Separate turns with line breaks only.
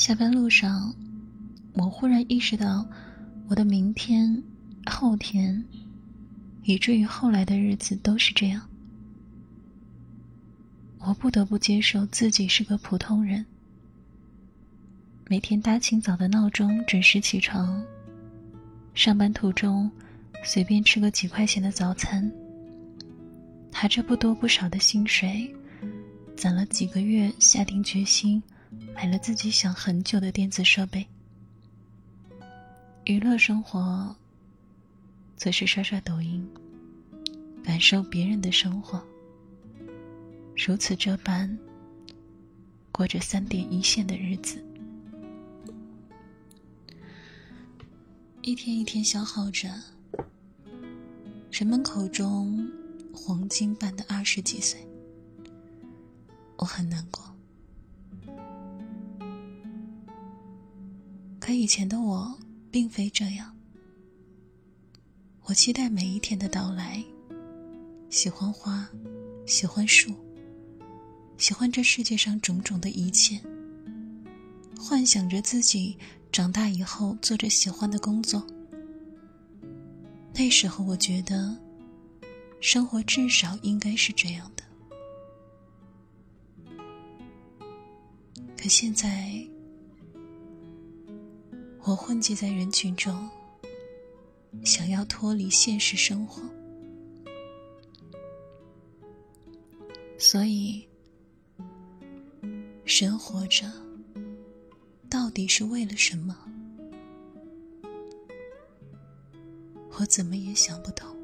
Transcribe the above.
下班路上，我忽然意识到，我的明天、后天，以至于后来的日子都是这样。我不得不接受自己是个普通人。每天大清早的闹钟准时起床，上班途中随便吃个几块钱的早餐，拿着不多不少的薪水，攒了几个月，下定决心买了自己想很久的电子设备。娱乐生活则是刷刷抖音，感受别人的生活，如此这般过着三点一线的日子。一天一天消耗着，人们口中黄金般的二十几岁，我很难过。可以前的我并非这样，我期待每一天的到来，喜欢花，喜欢树，喜欢这世界上种种的一切，幻想着自己。长大以后，做着喜欢的工作。那时候，我觉得，生活至少应该是这样的。可现在，我混迹在人群中，想要脱离现实生活，所以，人活着。到底是为了什么？我怎么也想不通。